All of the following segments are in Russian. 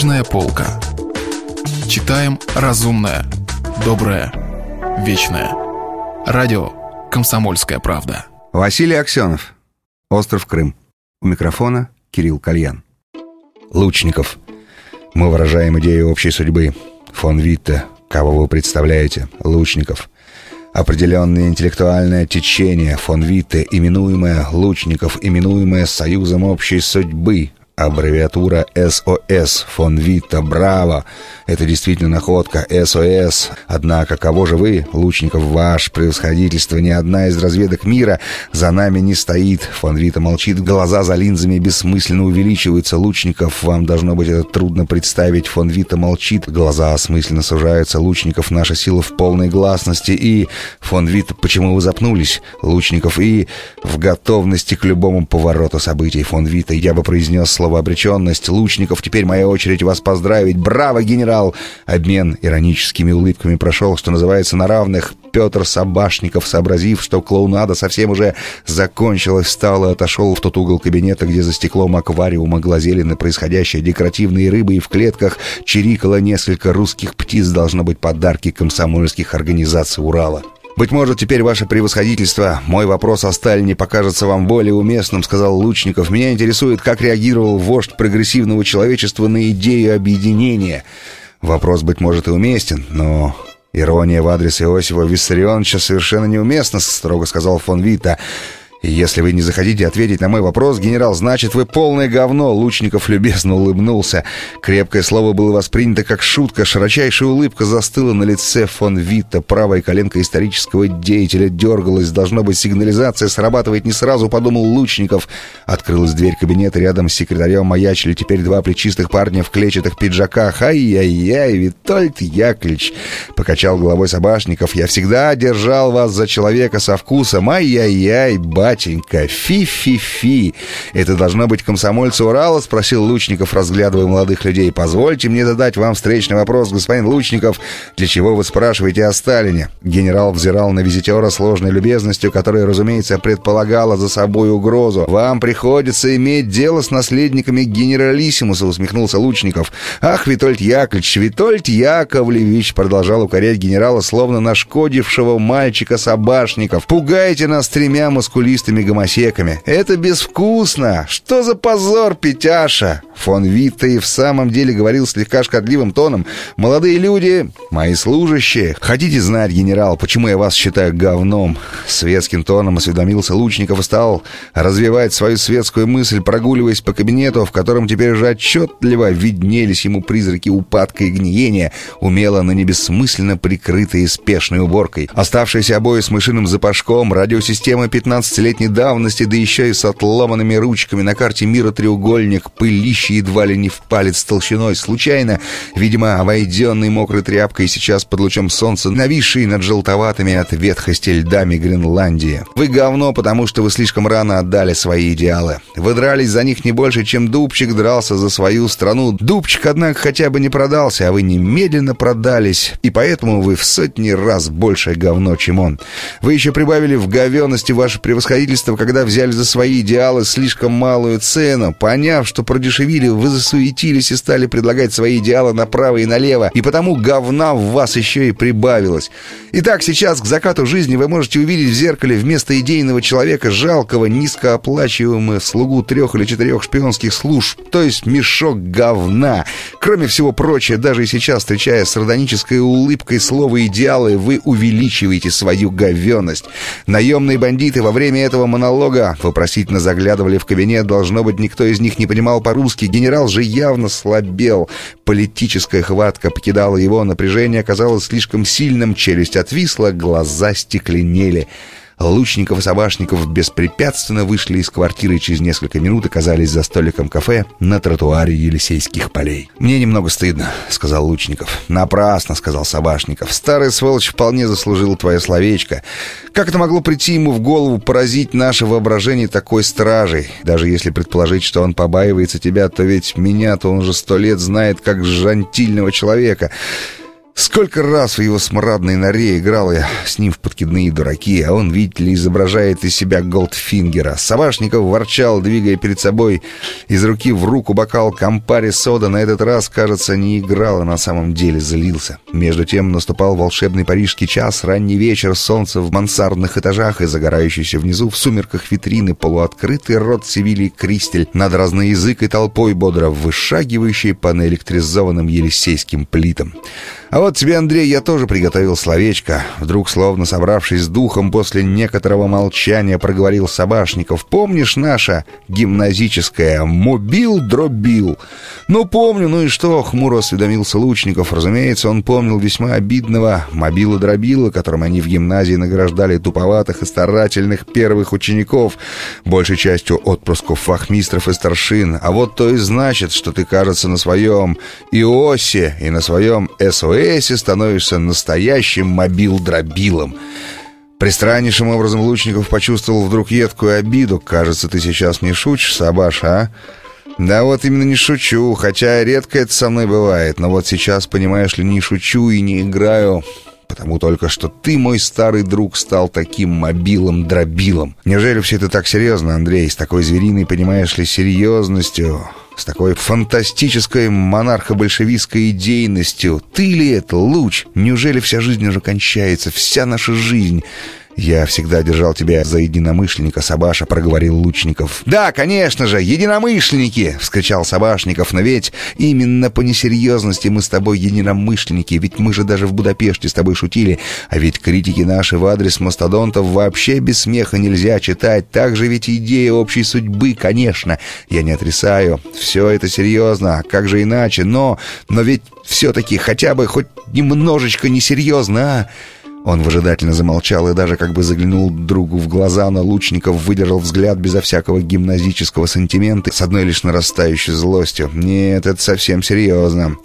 Книжная полка. Читаем разумное, доброе, вечное. Радио «Комсомольская правда». Василий Аксенов. Остров Крым. У микрофона Кирилл Кальян. Лучников. Мы выражаем идею общей судьбы. Фон Витте. Кого вы представляете? Лучников. Определенное интеллектуальное течение фон Витте, именуемое Лучников, именуемое Союзом общей судьбы, Аббревиатура СОС, фон Вита, браво! Это действительно находка, СОС. Однако, кого же вы, Лучников, ваш превосходительство, ни одна из разведок мира за нами не стоит. Фон Вита молчит, глаза за линзами бессмысленно увеличиваются. Лучников, вам должно быть это трудно представить. Фон Вита молчит, глаза осмысленно сужаются. Лучников, наша сила в полной гласности. И, фон Вита, почему вы запнулись? Лучников, и в готовности к любому повороту событий. Фон Вита, я бы произнес слово слово обреченность. Лучников, теперь моя очередь вас поздравить. Браво, генерал! Обмен ироническими улыбками прошел, что называется, на равных. Петр Собашников, сообразив, что клоунада совсем уже закончилась, встал и отошел в тот угол кабинета, где за стеклом аквариума глазели на происходящее декоративные рыбы, и в клетках чирикало несколько русских птиц, должно быть, подарки комсомольских организаций Урала. «Быть может, теперь ваше превосходительство, мой вопрос о Сталине покажется вам более уместным», — сказал Лучников. «Меня интересует, как реагировал вождь прогрессивного человечества на идею объединения. Вопрос, быть может, и уместен, но Ирония в адрес Иосифа Виссарионовича совершенно неуместна, строго сказал фон Вита. «Если вы не захотите ответить на мой вопрос, генерал, значит, вы полное говно!» Лучников любезно улыбнулся. Крепкое слово было воспринято как шутка. Широчайшая улыбка застыла на лице фон Витта. Правая коленка исторического деятеля дергалась. Должно быть, сигнализация срабатывает не сразу, подумал Лучников. Открылась дверь кабинета. Рядом с секретарем маячили теперь два плечистых парня в клетчатых пиджаках. «Ай-яй-яй, Витольд Яковлевич!» Покачал головой Собашников. «Я всегда держал вас за человека со вкусом. Ай-яй-яй, ба!» Батенька, фи-фи-фи. Это должно быть комсомольцы Урала?» — спросил Лучников, разглядывая молодых людей. «Позвольте мне задать вам встречный вопрос, господин Лучников. Для чего вы спрашиваете о Сталине?» Генерал взирал на визитера с ложной любезностью, которая, разумеется, предполагала за собой угрозу. «Вам приходится иметь дело с наследниками генералиссимуса», — усмехнулся Лучников. «Ах, Витольд Яковлевич, Витольд Яковлевич!» — продолжал укорять генерала, словно нашкодившего мальчика собашников. «Пугаете нас тремя маскулистами чистыми гомосеками. Это безвкусно! Что за позор, Петяша!» Фон Витте и в самом деле говорил слегка шкодливым тоном. «Молодые люди, мои служащие, хотите знать, генерал, почему я вас считаю говном?» Светским тоном осведомился Лучников и стал развивать свою светскую мысль, прогуливаясь по кабинету, в котором теперь уже отчетливо виднелись ему призраки упадка и гниения, умело, но не бессмысленно прикрытые спешной уборкой. Оставшиеся обои с мышиным запашком, радиосистема 15-летней давности, да еще и с отломанными ручками на карте мира треугольник, пылище едва ли не в палец толщиной, случайно, видимо, обойденный мокрой тряпкой сейчас под лучом солнца, нависший над желтоватыми от ветхости льдами Гренландии. Вы говно, потому что вы слишком рано отдали свои идеалы. Вы дрались за них не больше, чем Дубчик дрался за свою страну. Дубчик, однако, хотя бы не продался, а вы немедленно продались, и поэтому вы в сотни раз большее говно, чем он. Вы еще прибавили в говенности ваше превосходительство, когда взяли за свои идеалы слишком малую цену, поняв, что продешевили вы засуетились и стали предлагать свои идеалы направо и налево, и потому говна в вас еще и прибавилось. Итак, сейчас к закату жизни вы можете увидеть в зеркале вместо идейного человека жалкого, низкооплачиваемого слугу трех или четырех шпионских служб, то есть мешок говна. Кроме всего прочего, даже и сейчас, встречая сардонической улыбкой слово «идеалы», вы увеличиваете свою говенность. Наемные бандиты во время этого монолога. Вопросительно заглядывали в кабинет, должно быть, никто из них не понимал по-русски, генерал же явно слабел. Политическая хватка покидала его, напряжение оказалось слишком сильным, челюсть отвисла, глаза стекленели. Лучников и Собашников беспрепятственно вышли из квартиры и через несколько минут оказались за столиком кафе на тротуаре Елисейских полей. «Мне немного стыдно», — сказал Лучников. «Напрасно», — сказал Собашников. «Старый сволочь вполне заслужил твое словечко. Как это могло прийти ему в голову поразить наше воображение такой стражей? Даже если предположить, что он побаивается тебя, то ведь меня-то он уже сто лет знает как жантильного человека». Сколько раз в его смрадной норе играл я с ним в подкидные дураки, а он, видите ли, изображает из себя Голдфингера. Собашников ворчал, двигая перед собой из руки в руку бокал Кампари сода. На этот раз, кажется, не играл, а на самом деле злился. Между тем наступал волшебный парижский час, ранний вечер, солнце в мансардных этажах и загорающийся внизу в сумерках витрины, полуоткрытый рот Севилии Кристель над разноязыкой толпой, бодро вышагивающей по наэлектризованным елисейским плитам. А вот тебе, Андрей, я тоже приготовил словечко. Вдруг, словно собравшись с духом, после некоторого молчания проговорил Собашников. Помнишь наше гимназическое «Мобил-дробил»? Ну, помню, ну и что? Хмуро осведомился Лучников. Разумеется, он помнил весьма обидного мобила-дробила, которым они в гимназии награждали туповатых и старательных первых учеников, большей частью отпрысков вахмистров и старшин. А вот то и значит, что ты, кажется, на своем ИОСе и на своем СОС МВСе становишься настоящим мобил-дробилом. Пристраннейшим образом Лучников почувствовал вдруг едкую обиду. «Кажется, ты сейчас не шутишь, Сабаш, а?» «Да вот именно не шучу, хотя редко это со мной бывает, но вот сейчас, понимаешь ли, не шучу и не играю, потому только что ты, мой старый друг, стал таким мобилом-дробилом. Неужели все это так серьезно, Андрей, с такой звериной, понимаешь ли, серьезностью?» С такой фантастической монархо-большевистской идейностью. Ты ли это, луч? Неужели вся жизнь уже кончается, вся наша жизнь? «Я всегда держал тебя за единомышленника, Сабаша», — проговорил Лучников. «Да, конечно же, единомышленники!» — вскричал Сабашников. «Но ведь именно по несерьезности мы с тобой единомышленники, ведь мы же даже в Будапеште с тобой шутили, а ведь критики наши в адрес мастодонтов вообще без смеха нельзя читать, так же ведь идея общей судьбы, конечно. Я не отрицаю, все это серьезно, а как же иначе, но... Но ведь все-таки хотя бы хоть немножечко несерьезно, а...» Он выжидательно замолчал и даже как бы заглянул другу в глаза, но Лучников выдержал взгляд безо всякого гимназического сантимента с одной лишь нарастающей злостью. «Нет, это совсем серьезно.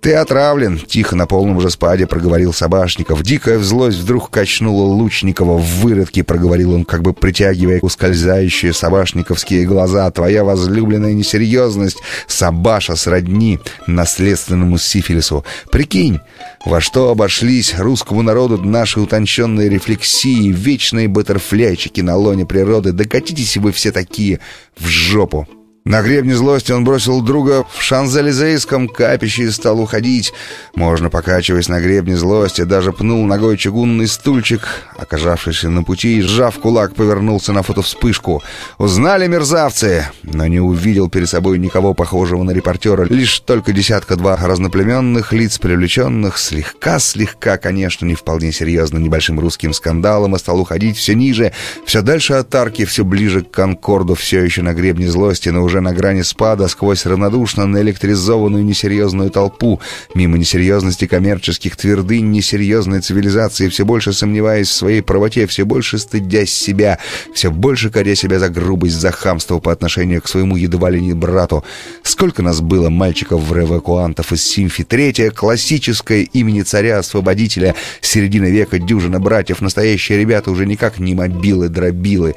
Ты отравлен!» — тихо на полном же спаде проговорил Собашников. Дикая злость вдруг качнула Лучникова в выродке, проговорил он, как бы притягивая ускользающие собашниковские глаза. «Твоя возлюбленная несерьезность, Собаша, сродни наследственному сифилису. Прикинь, во что обошлись русскому народу наши утонченные рефлексии, вечные баттерфляйчики на лоне природы. Докатитесь вы все такие в жопу. На гребне злости он бросил друга в шанзелизейском капище и стал уходить. Можно, покачиваясь на гребне злости, даже пнул ногой чугунный стульчик, оказавшийся на пути, сжав кулак, повернулся на фотовспышку. Узнали мерзавцы, но не увидел перед собой никого похожего на репортера, лишь только десятка-два разноплеменных лиц, привлеченных слегка-слегка, конечно, не вполне серьезно небольшим русским скандалом, и стал уходить все ниже, все дальше от арки, все ближе к Конкорду, все еще на гребне злости, но уже уже на грани спада, сквозь равнодушно наэлектризованную несерьезную толпу, мимо несерьезности коммерческих твердынь, несерьезной цивилизации, все больше сомневаясь в своей правоте, все больше стыдясь себя, все больше коря себя за грубость, за хамство по отношению к своему едва ли не брату. Сколько нас было мальчиков в эвакуантов из Симфи? Третье, классическое имени царя-освободителя, середины века дюжина братьев, настоящие ребята уже никак не мобилы-дробилы.